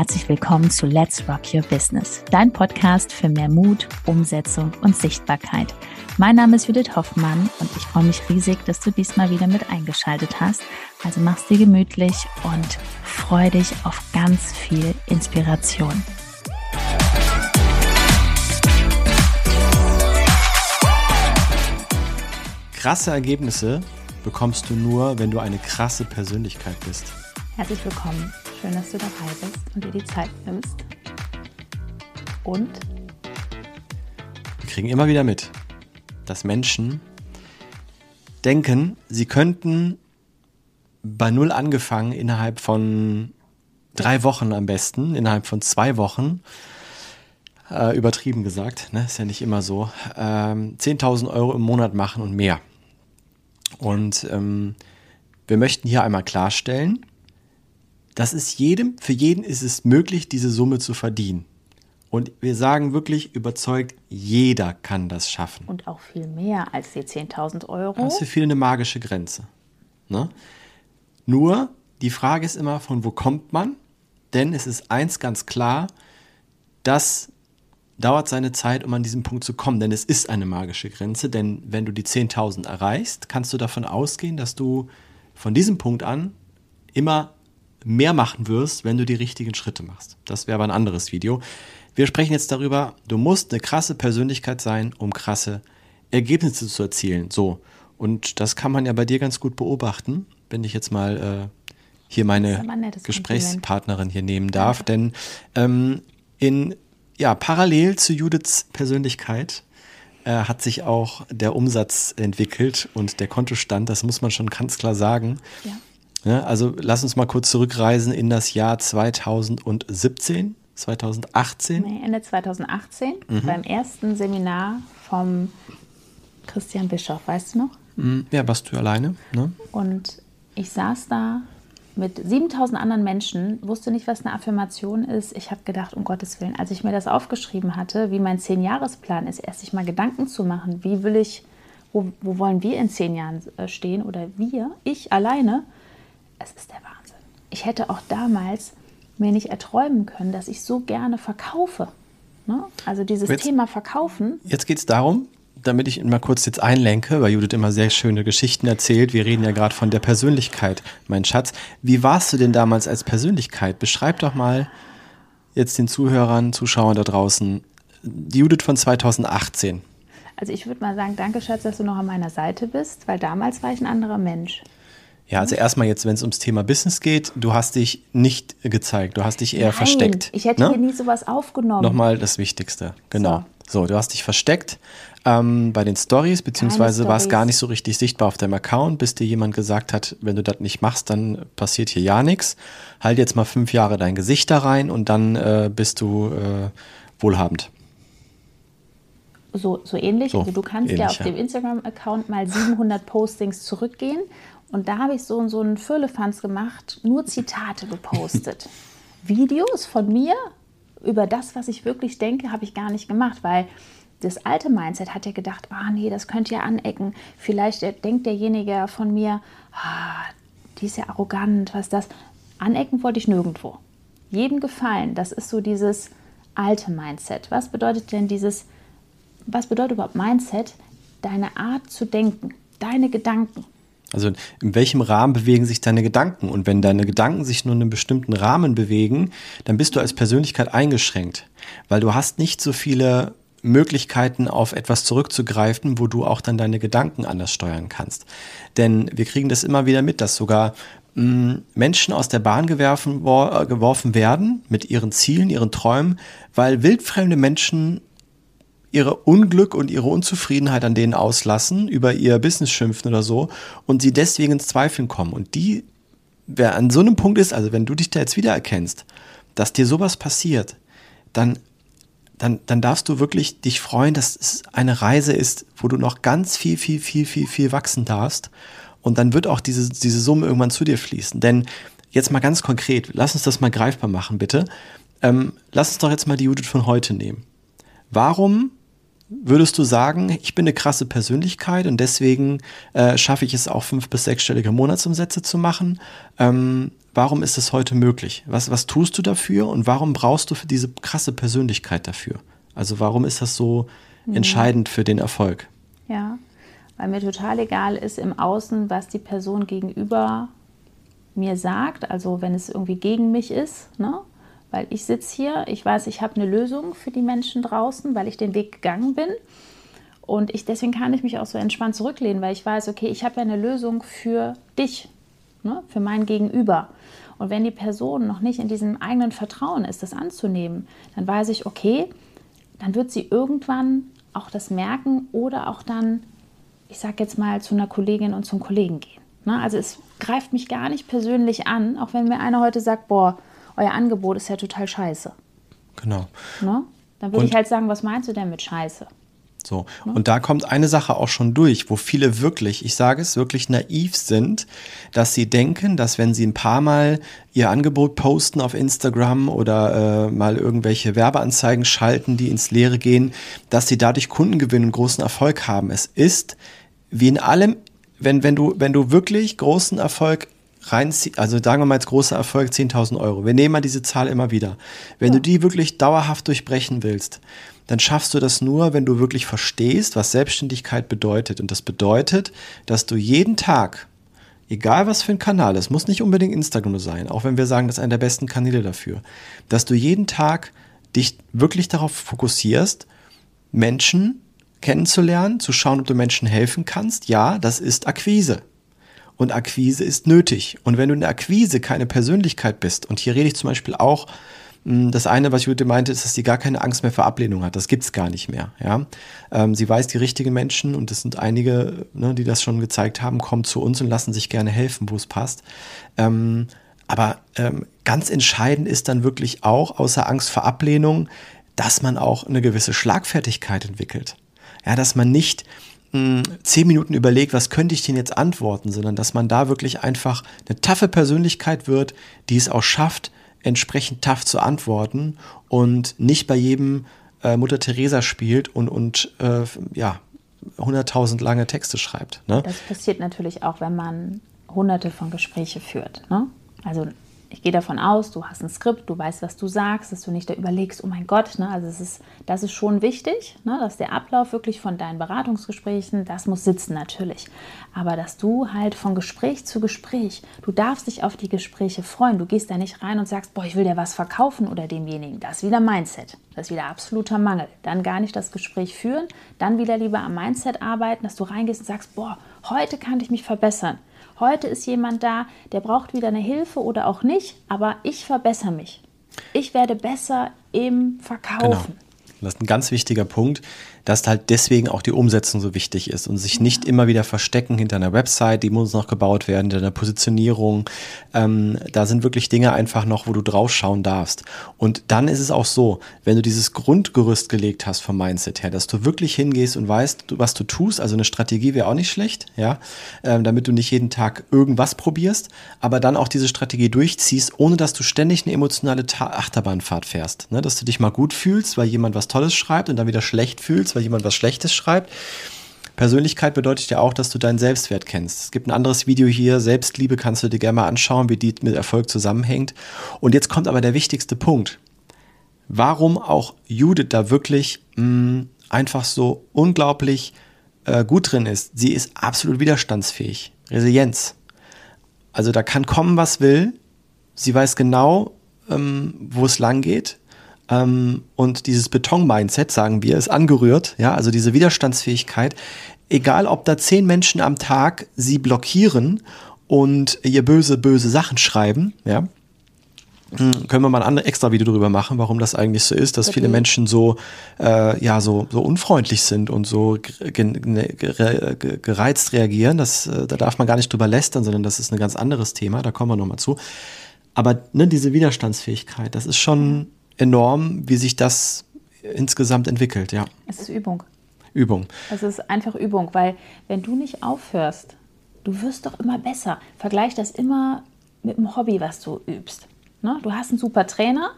herzlich willkommen zu Let's Rock Your Business, dein Podcast für mehr Mut, Umsetzung und Sichtbarkeit. Mein Name ist Judith Hoffmann und ich freue mich riesig, dass du diesmal wieder mit eingeschaltet hast. Also mach's dir gemütlich und freu dich auf ganz viel Inspiration. Krasse Ergebnisse bekommst du nur, wenn du eine krasse Persönlichkeit bist. Herzlich willkommen Schön, dass du dabei bist und dir die Zeit nimmst. Und? Wir kriegen immer wieder mit, dass Menschen denken, sie könnten bei Null angefangen innerhalb von drei Wochen am besten, innerhalb von zwei Wochen, äh, übertrieben gesagt, ne? ist ja nicht immer so, ähm, 10.000 Euro im Monat machen und mehr. Und ähm, wir möchten hier einmal klarstellen, das ist jedem, für jeden ist es möglich, diese Summe zu verdienen. Und wir sagen wirklich überzeugt, jeder kann das schaffen. Und auch viel mehr als die 10.000 Euro. Das ist für viele eine magische Grenze. Ne? Nur die Frage ist immer, von wo kommt man? Denn es ist eins ganz klar, das dauert seine Zeit, um an diesen Punkt zu kommen. Denn es ist eine magische Grenze. Denn wenn du die 10.000 erreichst, kannst du davon ausgehen, dass du von diesem Punkt an immer mehr machen wirst, wenn du die richtigen Schritte machst. Das wäre aber ein anderes Video. Wir sprechen jetzt darüber, du musst eine krasse Persönlichkeit sein, um krasse Ergebnisse zu erzielen. So. Und das kann man ja bei dir ganz gut beobachten, wenn ich jetzt mal äh, hier meine Gesprächspartnerin hier nehmen darf. Ja. Denn ähm, in, ja, parallel zu Judiths Persönlichkeit äh, hat sich auch der Umsatz entwickelt und der Kontostand, das muss man schon ganz klar sagen. Ja. Ja, also lass uns mal kurz zurückreisen in das Jahr 2017, 2018. Nee, Ende 2018 mhm. beim ersten Seminar vom Christian Bischoff, weißt du noch? Mhm. Ja, warst du alleine. Ne? Und ich saß da mit 7000 anderen Menschen, wusste nicht, was eine Affirmation ist. Ich habe gedacht, um Gottes Willen, als ich mir das aufgeschrieben hatte, wie mein Zehn-Jahres-Plan ist, erst sich mal Gedanken zu machen, wie will ich, wo, wo wollen wir in zehn Jahren äh, stehen oder wir, ich alleine, es ist der Wahnsinn. Ich hätte auch damals mir nicht erträumen können, dass ich so gerne verkaufe. Ne? Also dieses jetzt, Thema Verkaufen. Jetzt geht es darum, damit ich mal kurz jetzt einlenke, weil Judith immer sehr schöne Geschichten erzählt. Wir reden ja gerade von der Persönlichkeit, mein Schatz. Wie warst du denn damals als Persönlichkeit? Beschreib doch mal jetzt den Zuhörern, Zuschauern da draußen die Judith von 2018. Also ich würde mal sagen, danke Schatz, dass du noch an meiner Seite bist, weil damals war ich ein anderer Mensch. Ja, also erstmal jetzt, wenn es ums Thema Business geht, du hast dich nicht gezeigt, du hast dich eher Nein, versteckt. Ich hätte ne? hier nie sowas aufgenommen. Nochmal das Wichtigste, genau. So, so du hast dich versteckt ähm, bei den Stories, beziehungsweise war es gar nicht so richtig sichtbar auf deinem Account, bis dir jemand gesagt hat, wenn du das nicht machst, dann passiert hier ja nichts. Halt jetzt mal fünf Jahre dein Gesicht da rein und dann äh, bist du äh, wohlhabend. So, so ähnlich. So, also du kannst ähnlich, ja auf dem Instagram-Account mal 700 Postings zurückgehen und da habe ich so, so einen Firlefanz gemacht, nur Zitate gepostet. Videos von mir über das, was ich wirklich denke, habe ich gar nicht gemacht, weil das alte Mindset hat ja gedacht, ah nee, das könnte ja anecken. Vielleicht denkt derjenige von mir, ah, die ist ja arrogant, was das? Anecken wollte ich nirgendwo. Jedem gefallen, das ist so dieses alte Mindset. Was bedeutet denn dieses, was bedeutet überhaupt Mindset? Deine Art zu denken, deine Gedanken. Also in welchem Rahmen bewegen sich deine Gedanken? Und wenn deine Gedanken sich nur in einem bestimmten Rahmen bewegen, dann bist du als Persönlichkeit eingeschränkt, weil du hast nicht so viele Möglichkeiten auf etwas zurückzugreifen, wo du auch dann deine Gedanken anders steuern kannst. Denn wir kriegen das immer wieder mit, dass sogar mh, mm, Menschen aus der Bahn geworfen, geworfen werden mit ihren Zielen, ihren Träumen, weil wildfremde Menschen ihre Unglück und ihre Unzufriedenheit an denen auslassen, über ihr Business schimpfen oder so und sie deswegen ins Zweifeln kommen. Und die, wer an so einem Punkt ist, also wenn du dich da jetzt wiedererkennst, dass dir sowas passiert, dann, dann, dann darfst du wirklich dich freuen, dass es eine Reise ist, wo du noch ganz viel, viel, viel, viel, viel wachsen darfst. Und dann wird auch diese, diese Summe irgendwann zu dir fließen. Denn jetzt mal ganz konkret, lass uns das mal greifbar machen, bitte. Ähm, lass uns doch jetzt mal die Judith von heute nehmen. Warum Würdest du sagen, ich bin eine krasse Persönlichkeit und deswegen äh, schaffe ich es auch fünf- bis sechsstellige Monatsumsätze zu machen? Ähm, warum ist es heute möglich? Was, was tust du dafür und warum brauchst du für diese krasse Persönlichkeit dafür? Also warum ist das so mhm. entscheidend für den Erfolg? Ja, weil mir total egal ist im Außen, was die Person gegenüber mir sagt, also wenn es irgendwie gegen mich ist, ne? Weil ich sitze hier, ich weiß, ich habe eine Lösung für die Menschen draußen, weil ich den Weg gegangen bin. Und ich, deswegen kann ich mich auch so entspannt zurücklehnen, weil ich weiß, okay, ich habe ja eine Lösung für dich, ne? für mein Gegenüber. Und wenn die Person noch nicht in diesem eigenen Vertrauen ist, das anzunehmen, dann weiß ich, okay, dann wird sie irgendwann auch das merken oder auch dann, ich sage jetzt mal, zu einer Kollegin und zum Kollegen gehen. Ne? Also es greift mich gar nicht persönlich an, auch wenn mir einer heute sagt, boah, euer Angebot ist ja total scheiße. Genau. Ne? Dann würde ich halt sagen, was meinst du denn mit scheiße? So, ne? und da kommt eine Sache auch schon durch, wo viele wirklich, ich sage es, wirklich naiv sind, dass sie denken, dass wenn sie ein paar Mal ihr Angebot posten auf Instagram oder äh, mal irgendwelche Werbeanzeigen schalten, die ins Leere gehen, dass sie dadurch Kundengewinn und großen Erfolg haben. Es ist wie in allem, wenn, wenn, du, wenn du wirklich großen Erfolg reinziehst, also sagen wir mal jetzt großer Erfolg 10.000 Euro. Wir nehmen mal diese Zahl immer wieder. Wenn ja. du die wirklich dauerhaft durchbrechen willst, dann schaffst du das nur, wenn du wirklich verstehst, was Selbstständigkeit bedeutet. Und das bedeutet, dass du jeden Tag, egal was für ein Kanal, es muss nicht unbedingt Instagram sein, auch wenn wir sagen, das ist einer der besten Kanäle dafür, dass du jeden Tag dich wirklich darauf fokussierst, Menschen kennenzulernen, zu schauen, ob du Menschen helfen kannst. Ja, das ist Akquise. Und Akquise ist nötig. Und wenn du in der Akquise keine Persönlichkeit bist, und hier rede ich zum Beispiel auch, hm, das eine, was Jute meinte, ist, dass sie gar keine Angst mehr vor Ablehnung hat. Das gibt es gar nicht mehr. Ja? Ähm, sie weiß, die richtigen Menschen, und das sind einige, ne, die das schon gezeigt haben, kommen zu uns und lassen sich gerne helfen, wo es passt. Ähm, aber ähm, ganz entscheidend ist dann wirklich auch, außer Angst vor Ablehnung, dass man auch eine gewisse Schlagfertigkeit entwickelt. Ja, dass man nicht zehn Minuten überlegt, was könnte ich denn jetzt antworten, sondern dass man da wirklich einfach eine taffe Persönlichkeit wird, die es auch schafft, entsprechend tough zu antworten und nicht bei jedem äh, Mutter Teresa spielt und, und äh, ja, 100.000 lange Texte schreibt. Ne? Das passiert natürlich auch, wenn man hunderte von Gespräche führt. Ne? Also ich gehe davon aus, du hast ein Skript, du weißt, was du sagst, dass du nicht da überlegst, oh mein Gott, ne? also es ist, das ist schon wichtig, ne? dass der Ablauf wirklich von deinen Beratungsgesprächen, das muss sitzen natürlich, aber dass du halt von Gespräch zu Gespräch, du darfst dich auf die Gespräche freuen, du gehst da nicht rein und sagst, boah, ich will dir was verkaufen oder demjenigen, das ist wieder Mindset, das ist wieder absoluter Mangel, dann gar nicht das Gespräch führen, dann wieder lieber am Mindset arbeiten, dass du reingehst und sagst, boah, heute kann ich mich verbessern, Heute ist jemand da, der braucht wieder eine Hilfe oder auch nicht, aber ich verbessere mich. Ich werde besser im Verkaufen. Genau. Das ist ein ganz wichtiger Punkt, dass halt deswegen auch die Umsetzung so wichtig ist und sich nicht immer wieder verstecken hinter einer Website, die muss noch gebaut werden, hinter einer Positionierung. Ähm, da sind wirklich Dinge einfach noch, wo du draufschauen darfst. Und dann ist es auch so, wenn du dieses Grundgerüst gelegt hast vom Mindset her, dass du wirklich hingehst und weißt, was du tust, also eine Strategie wäre auch nicht schlecht, ja, ähm, damit du nicht jeden Tag irgendwas probierst, aber dann auch diese Strategie durchziehst, ohne dass du ständig eine emotionale Achterbahnfahrt fährst, ne? dass du dich mal gut fühlst, weil jemand was Tolles schreibt und dann wieder schlecht fühlst, weil jemand was Schlechtes schreibt. Persönlichkeit bedeutet ja auch, dass du deinen Selbstwert kennst. Es gibt ein anderes Video hier, Selbstliebe kannst du dir gerne mal anschauen, wie die mit Erfolg zusammenhängt. Und jetzt kommt aber der wichtigste Punkt. Warum auch Judith da wirklich mh, mm, einfach so unglaublich äh, gut drin ist. Sie ist absolut widerstandsfähig. Resilienz. Also da kann kommen, was will. Sie weiß genau, ähm, wo es lang geht. Ähm, und dieses Beton-Mindset, sagen wir, ist angerührt. Ja, also diese Widerstandsfähigkeit. Egal, ob da zehn Menschen am Tag sie blockieren und ihr böse, böse Sachen schreiben, ja, hm, können wir mal ein extra Video darüber machen, warum das eigentlich so ist, dass okay. viele Menschen so, äh, ja, so, so unfreundlich sind und so ne, gereizt reagieren. Das, äh, da darf man gar nicht drüber lästern, sondern das ist ein ganz anderes Thema, da kommen wir nochmal zu. Aber ne, diese Widerstandsfähigkeit, das ist schon enorm, wie sich das insgesamt entwickelt, ja. Es ist Übung. Übung. Es ist einfach Übung, weil wenn du nicht aufhörst, du wirst doch immer besser. Vergleich das immer mit dem Hobby, was du übst. Ne? Du hast einen super Trainer,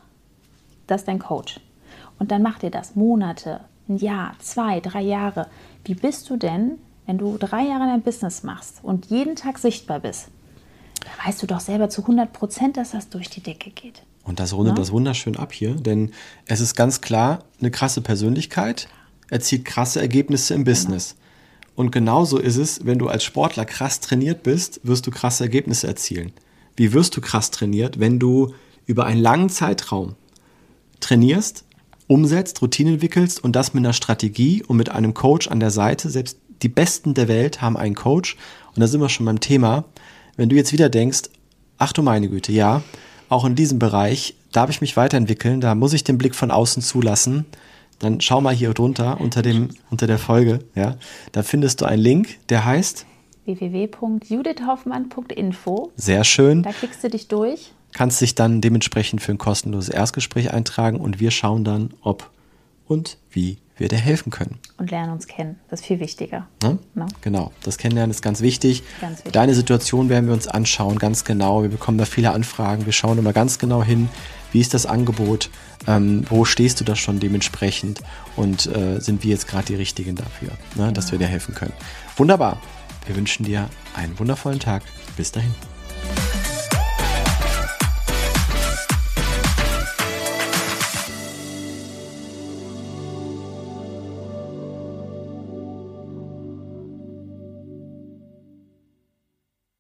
das ist dein Coach. Und dann macht dir das Monate, ein Jahr, zwei, drei Jahre. Wie bist du denn, wenn du drei Jahre dein Business machst und jeden Tag sichtbar bist? Da weißt du doch selber zu 100 Prozent, dass das durch die Decke geht. Und das rundet ja? das wunderschön ab hier, denn es ist ganz klar eine krasse Persönlichkeit, erzielt krasse Ergebnisse im Business. Genau. Und genauso ist es, wenn du als Sportler krass trainiert bist, wirst du krasse Ergebnisse erzielen. Wie wirst du krass trainiert, wenn du über einen langen Zeitraum trainierst, umsetzt, Routinen entwickelst und das mit einer Strategie und mit einem Coach an der Seite. Selbst die Besten der Welt haben einen Coach. Und da sind wir schon beim Thema. Wenn du jetzt wieder denkst, ach du meine Güte, ja, auch in diesem Bereich darf ich mich weiterentwickeln, da muss ich den Blick von außen zulassen, dann schau mal hier drunter unter, dem, unter der Folge. Ja, da findest du einen Link, der heißt www.judithhoffmann.info. Sehr schön. Da klickst du dich durch. Kannst dich dann dementsprechend für ein kostenloses Erstgespräch eintragen und wir schauen dann, ob und wie wir dir helfen können. Und lernen uns kennen. Das ist viel wichtiger. Ne? No? Genau, das Kennenlernen ist ganz wichtig. ganz wichtig. Deine Situation werden wir uns anschauen, ganz genau. Wir bekommen da viele Anfragen. Wir schauen immer ganz genau hin, wie ist das Angebot, ähm, wo stehst du da schon dementsprechend und äh, sind wir jetzt gerade die Richtigen dafür, ne? dass wir dir helfen können. Wunderbar. Wir wünschen dir einen wundervollen Tag. Bis dahin.